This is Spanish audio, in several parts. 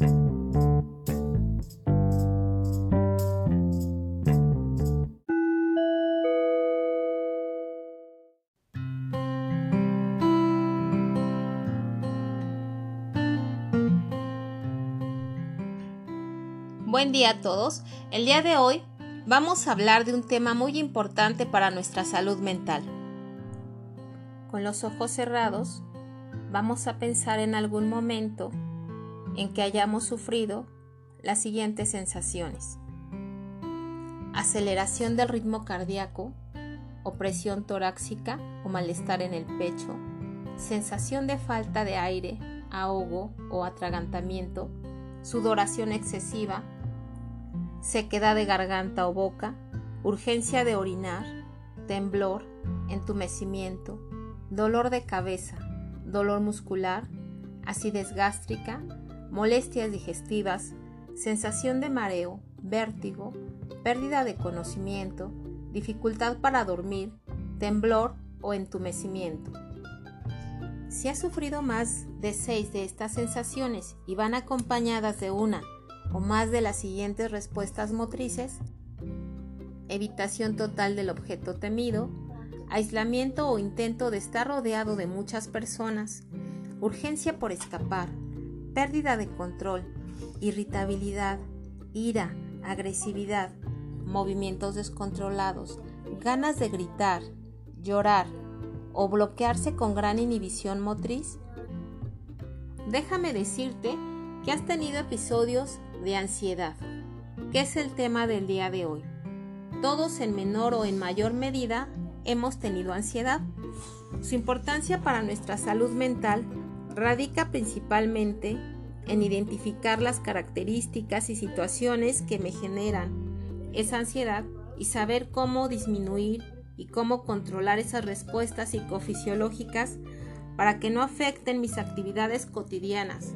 Buen día a todos. El día de hoy vamos a hablar de un tema muy importante para nuestra salud mental. Con los ojos cerrados, vamos a pensar en algún momento en que hayamos sufrido las siguientes sensaciones. Aceleración del ritmo cardíaco, opresión torácica o malestar en el pecho, sensación de falta de aire, ahogo o atragantamiento, sudoración excesiva, sequedad de garganta o boca, urgencia de orinar, temblor, entumecimiento, dolor de cabeza, dolor muscular, acidez gástrica, molestias digestivas, sensación de mareo, vértigo, pérdida de conocimiento, dificultad para dormir, temblor o entumecimiento. Si has sufrido más de seis de estas sensaciones y van acompañadas de una o más de las siguientes respuestas motrices, evitación total del objeto temido, aislamiento o intento de estar rodeado de muchas personas, urgencia por escapar, pérdida de control, irritabilidad, ira, agresividad, movimientos descontrolados, ganas de gritar, llorar o bloquearse con gran inhibición motriz? Déjame decirte que has tenido episodios de ansiedad, que es el tema del día de hoy. Todos en menor o en mayor medida hemos tenido ansiedad. Su importancia para nuestra salud mental radica principalmente en identificar las características y situaciones que me generan esa ansiedad y saber cómo disminuir y cómo controlar esas respuestas psicofisiológicas para que no afecten mis actividades cotidianas,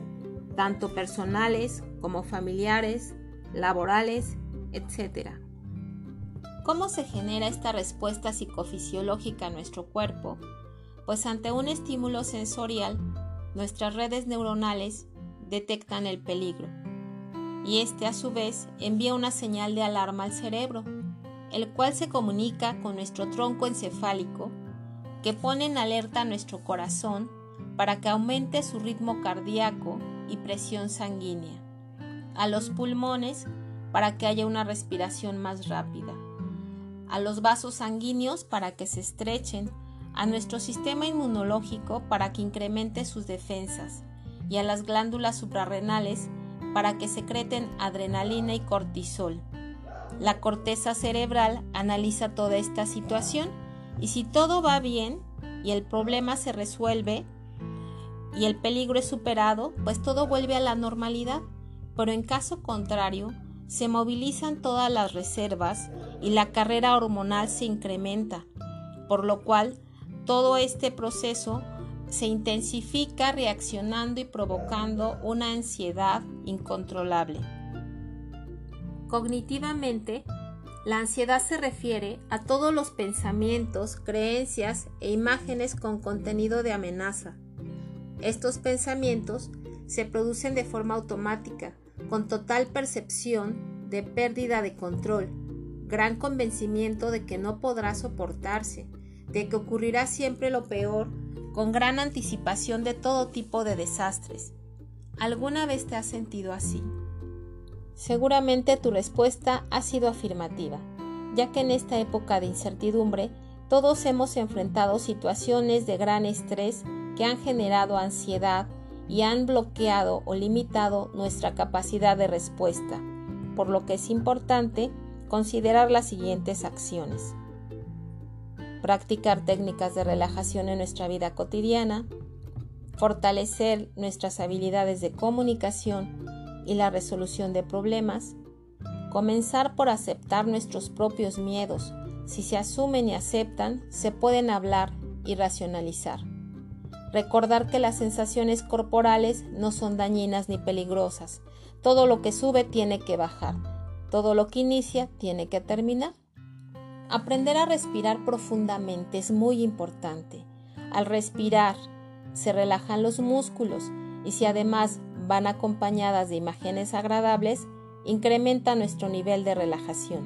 tanto personales como familiares, laborales, etc. ¿Cómo se genera esta respuesta psicofisiológica a nuestro cuerpo? Pues ante un estímulo sensorial, nuestras redes neuronales detectan el peligro. Y este a su vez envía una señal de alarma al cerebro, el cual se comunica con nuestro tronco encefálico que pone en alerta a nuestro corazón para que aumente su ritmo cardíaco y presión sanguínea, a los pulmones para que haya una respiración más rápida, a los vasos sanguíneos para que se estrechen, a nuestro sistema inmunológico para que incremente sus defensas y a las glándulas suprarrenales para que secreten adrenalina y cortisol. La corteza cerebral analiza toda esta situación y si todo va bien y el problema se resuelve, y el peligro es superado, pues todo vuelve a la normalidad, pero en caso contrario, se movilizan todas las reservas y la carrera hormonal se incrementa, por lo cual todo este proceso se intensifica reaccionando y provocando una ansiedad incontrolable. Cognitivamente, la ansiedad se refiere a todos los pensamientos, creencias e imágenes con contenido de amenaza, estos pensamientos se producen de forma automática, con total percepción de pérdida de control, gran convencimiento de que no podrá soportarse, de que ocurrirá siempre lo peor, con gran anticipación de todo tipo de desastres. ¿Alguna vez te has sentido así? Seguramente tu respuesta ha sido afirmativa, ya que en esta época de incertidumbre todos hemos enfrentado situaciones de gran estrés que han generado ansiedad y han bloqueado o limitado nuestra capacidad de respuesta, por lo que es importante considerar las siguientes acciones. Practicar técnicas de relajación en nuestra vida cotidiana, fortalecer nuestras habilidades de comunicación y la resolución de problemas, comenzar por aceptar nuestros propios miedos. Si se asumen y aceptan, se pueden hablar y racionalizar. Recordar que las sensaciones corporales no son dañinas ni peligrosas. Todo lo que sube tiene que bajar. Todo lo que inicia tiene que terminar. Aprender a respirar profundamente es muy importante. Al respirar se relajan los músculos y si además van acompañadas de imágenes agradables, incrementa nuestro nivel de relajación.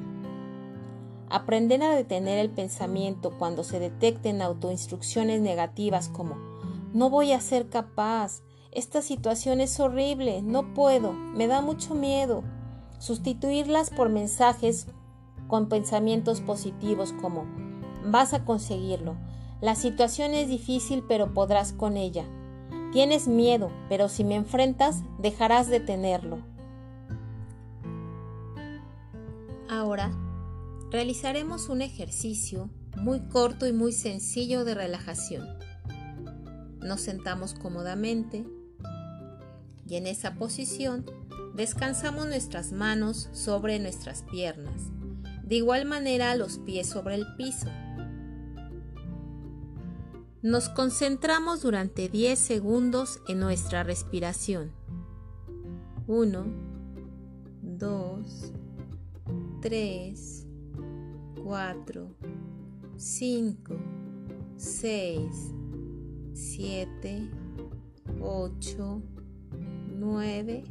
Aprender a detener el pensamiento cuando se detecten autoinstrucciones negativas como no voy a ser capaz, esta situación es horrible, no puedo, me da mucho miedo. Sustituirlas por mensajes con pensamientos positivos como vas a conseguirlo, la situación es difícil pero podrás con ella. Tienes miedo, pero si me enfrentas, dejarás de tenerlo. Ahora, realizaremos un ejercicio muy corto y muy sencillo de relajación. Nos sentamos cómodamente y en esa posición descansamos nuestras manos sobre nuestras piernas, de igual manera los pies sobre el piso. Nos concentramos durante 10 segundos en nuestra respiración. 1, 2, 3, 4, 5, 6, 7, 8, 9,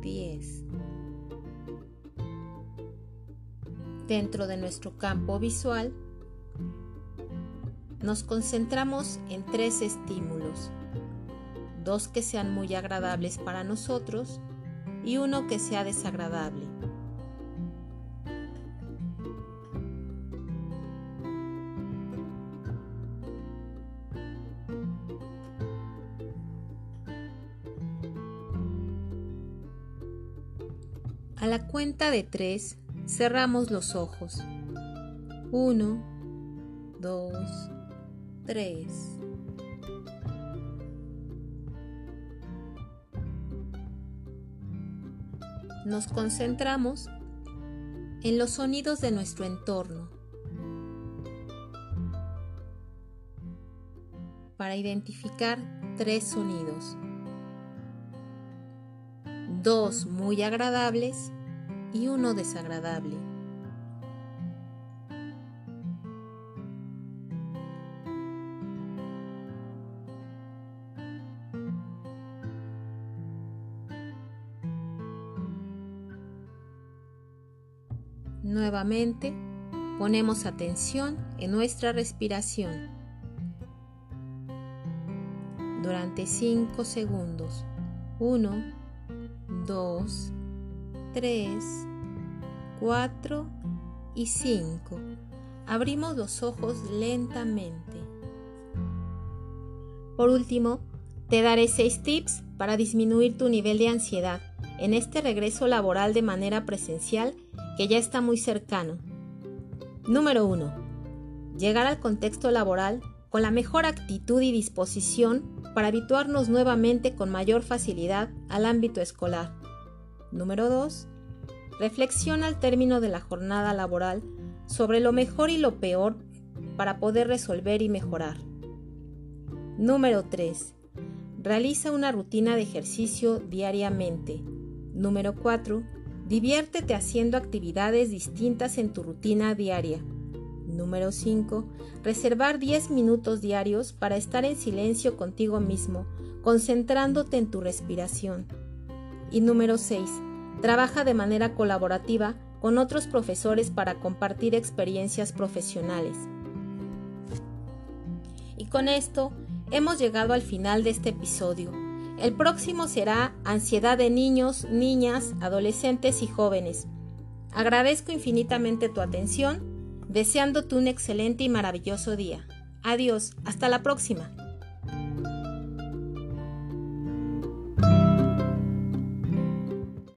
10. Dentro de nuestro campo visual, nos concentramos en tres estímulos, dos que sean muy agradables para nosotros y uno que sea desagradable. A la cuenta de tres, cerramos los ojos. Uno, dos, 3. Nos concentramos en los sonidos de nuestro entorno para identificar tres sonidos. Dos muy agradables y uno desagradable. Nuevamente, ponemos atención en nuestra respiración durante 5 segundos. 1, 2, 3, 4 y 5. Abrimos los ojos lentamente. Por último, te daré 6 tips para disminuir tu nivel de ansiedad en este regreso laboral de manera presencial que ya está muy cercano. Número 1. Llegar al contexto laboral con la mejor actitud y disposición para habituarnos nuevamente con mayor facilidad al ámbito escolar. Número 2. Reflexiona al término de la jornada laboral sobre lo mejor y lo peor para poder resolver y mejorar. Número 3. Realiza una rutina de ejercicio diariamente. Número 4 Diviértete haciendo actividades distintas en tu rutina diaria. Número 5. Reservar 10 minutos diarios para estar en silencio contigo mismo, concentrándote en tu respiración. Y número 6. Trabaja de manera colaborativa con otros profesores para compartir experiencias profesionales. Y con esto hemos llegado al final de este episodio. El próximo será Ansiedad de niños, niñas, adolescentes y jóvenes. Agradezco infinitamente tu atención, deseándote un excelente y maravilloso día. Adiós, hasta la próxima.